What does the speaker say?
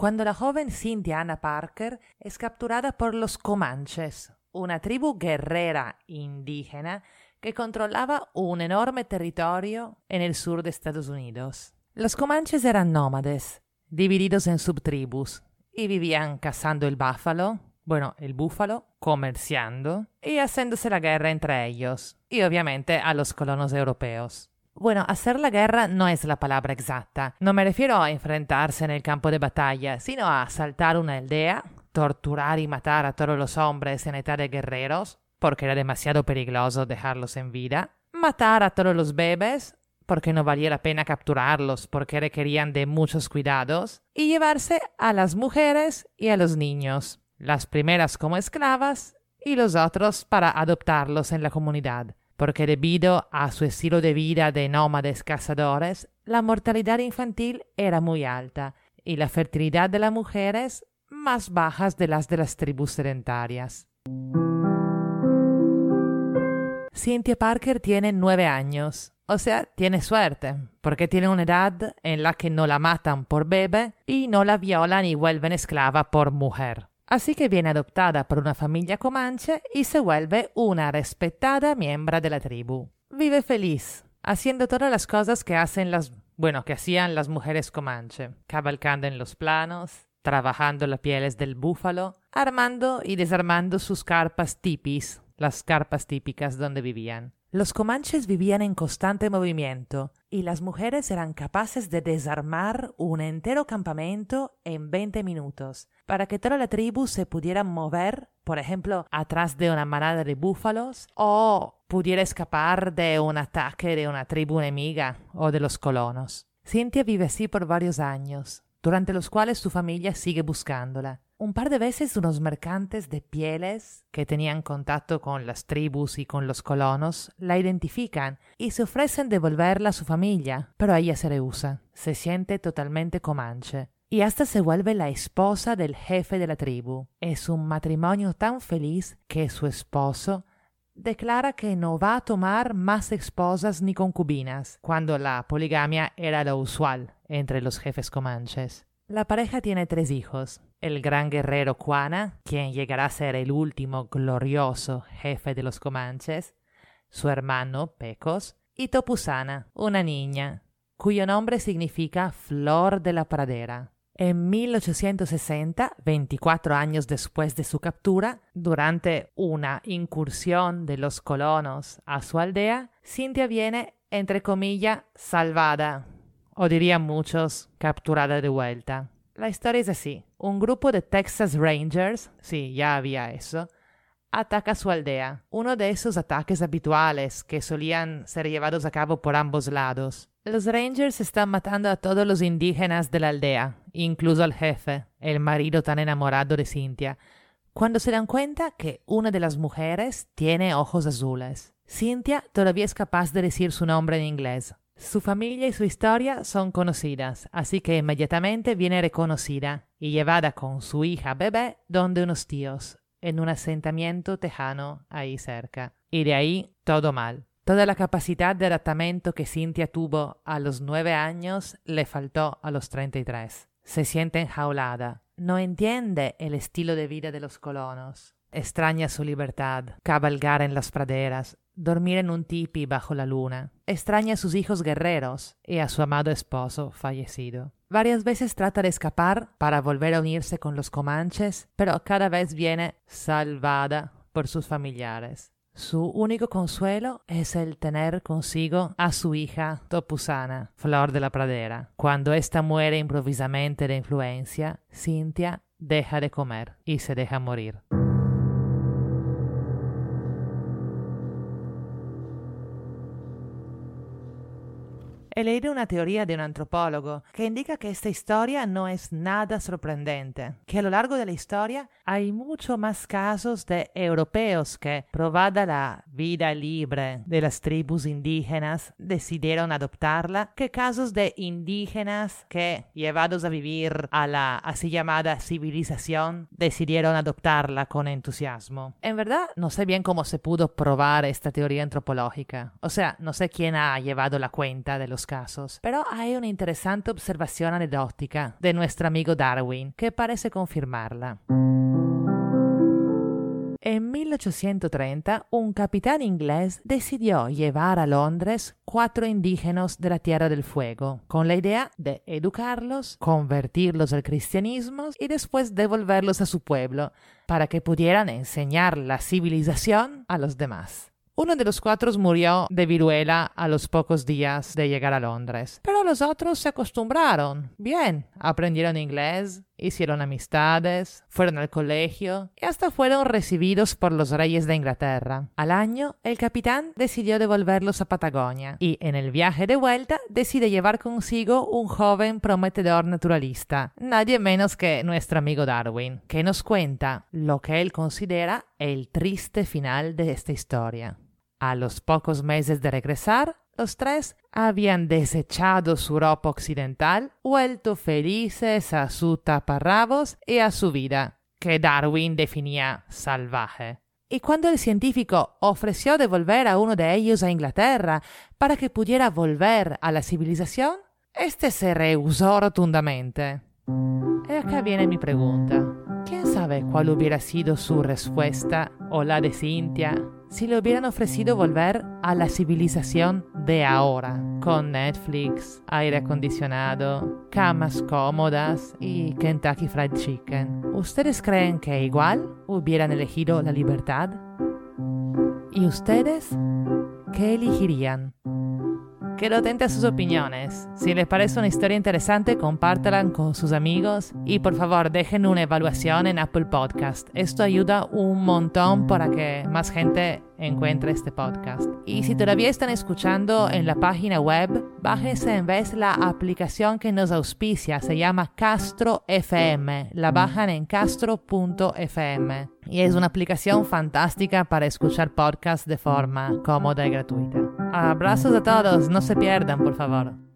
cuando la joven Cynthia Anna Parker es capturada por los Comanches, una tribu guerrera indígena que controlaba un enorme territorio en el sur de Estados Unidos. Los Comanches eran nómades, divididos en subtribus, y vivían cazando el búfalo, bueno, el búfalo, comerciando y haciéndose la guerra entre ellos, y obviamente a los colonos europeos. Bueno, hacer la guerra no es la palabra exacta. No me refiero a enfrentarse en el campo de batalla, sino a asaltar una aldea, torturar y matar a todos los hombres en edad de guerreros, porque era demasiado peligroso dejarlos en vida, matar a todos los bebés, porque no valía la pena capturarlos, porque requerían de muchos cuidados, y llevarse a las mujeres y a los niños, las primeras como esclavas y los otros para adoptarlos en la comunidad porque debido a su estilo de vida de nómades cazadores, la mortalidad infantil era muy alta y la fertilidad de las mujeres más bajas de las de las tribus sedentarias. Cynthia Parker tiene nueve años, o sea, tiene suerte, porque tiene una edad en la que no la matan por bebé y no la violan y vuelven esclava por mujer. Así que viene adoptada por una familia comanche y se vuelve una respetada miembro de la tribu. Vive feliz, haciendo todas las cosas que hacen las, bueno, que hacían las mujeres comanche, cabalcando en los planos, trabajando las pieles del búfalo, armando y desarmando sus carpas tipis, las carpas típicas donde vivían. Los comanches vivían en constante movimiento y las mujeres eran capaces de desarmar un entero campamento en 20 minutos para que toda la tribu se pudiera mover, por ejemplo, atrás de una manada de búfalos o pudiera escapar de un ataque de una tribu enemiga o de los colonos. Cynthia vive así por varios años, durante los cuales su familia sigue buscándola. Un par de veces unos mercantes de pieles que tenían contacto con las tribus y con los colonos la identifican y se ofrecen devolverla a su familia, pero ella se rehúsa, se siente totalmente comanche y hasta se vuelve la esposa del jefe de la tribu. Es un matrimonio tan feliz que su esposo declara que no va a tomar más esposas ni concubinas, cuando la poligamia era lo usual entre los jefes comanches. La pareja tiene tres hijos, el gran guerrero Juana, quien llegará a ser el último glorioso jefe de los Comanches, su hermano Pecos, y Topusana, una niña, cuyo nombre significa flor de la pradera. En 1860, 24 años después de su captura, durante una incursión de los colonos a su aldea, Cintia viene, entre comillas, salvada o dirían muchos, capturada de vuelta. La historia es así. Un grupo de Texas Rangers, sí, ya había eso, ataca su aldea. Uno de esos ataques habituales que solían ser llevados a cabo por ambos lados. Los Rangers están matando a todos los indígenas de la aldea, incluso al jefe, el marido tan enamorado de Cynthia, cuando se dan cuenta que una de las mujeres tiene ojos azules. Cynthia todavía es capaz de decir su nombre en inglés, su familia y su historia son conocidas, así que inmediatamente viene reconocida y llevada con su hija bebé donde unos tíos, en un asentamiento tejano ahí cerca. Y de ahí todo mal. Toda la capacidad de adaptamiento que Cynthia tuvo a los nueve años le faltó a los treinta y tres. Se siente enjaulada. No entiende el estilo de vida de los colonos. Extraña su libertad, cabalgar en las praderas, dormir en un tipi bajo la luna. Extraña a sus hijos guerreros y a su amado esposo fallecido. Varias veces trata de escapar para volver a unirse con los comanches, pero cada vez viene salvada por sus familiares. Su único consuelo es el tener consigo a su hija Topusana, Flor de la Pradera. Cuando ésta muere improvisamente de influencia, Cynthia deja de comer y se deja morir. He leído una teoría de un antropólogo que indica que esta historia no es nada sorprendente, que a lo largo de la historia hay mucho más casos de europeos que, probada la vida libre de las tribus indígenas, decidieron adoptarla, que casos de indígenas que, llevados a vivir a la así llamada civilización, decidieron adoptarla con entusiasmo. En verdad, no sé bien cómo se pudo probar esta teoría antropológica, o sea, no sé quién ha llevado la cuenta de los casos, pero hay una interesante observación anecdótica de nuestro amigo Darwin que parece confirmarla. En 1830, un capitán inglés decidió llevar a Londres cuatro indígenas de la Tierra del Fuego, con la idea de educarlos, convertirlos al cristianismo y después devolverlos a su pueblo, para que pudieran enseñar la civilización a los demás. Uno de los cuatro murió de viruela a los pocos días de llegar a Londres, pero los otros se acostumbraron. Bien, aprendieron inglés, hicieron amistades, fueron al colegio y hasta fueron recibidos por los reyes de Inglaterra. Al año, el capitán decidió devolverlos a Patagonia y en el viaje de vuelta decide llevar consigo un joven prometedor naturalista, nadie menos que nuestro amigo Darwin, que nos cuenta lo que él considera el triste final de esta historia. A los pocos meses de regresar, los tres habían desechado su ropa occidental, vuelto felices a su taparrabos y a su vida, que Darwin definía salvaje. Y cuando el científico ofreció devolver a uno de ellos a Inglaterra para que pudiera volver a la civilización, este se rehusó rotundamente. Y acá viene mi pregunta. ¿Quién sabe cuál hubiera sido su respuesta o la de Cynthia si le hubieran ofrecido volver a la civilización de ahora, con Netflix, aire acondicionado, camas cómodas y Kentucky Fried Chicken. ¿Ustedes creen que igual hubieran elegido la libertad? ¿Y ustedes qué elegirían? Quedo atenta a sus opiniones. Si les parece una historia interesante, compártela con sus amigos y por favor dejen una evaluación en Apple Podcast. Esto ayuda un montón para que más gente encuentre este podcast. Y si todavía están escuchando en la página web, bájense en vez la aplicación que nos auspicia, se llama Castro FM. La bajan en castro.fm. Y es una aplicación fantástica para escuchar podcasts de forma cómoda y gratuita. Abrazos a todos, no se pierdan, por favor.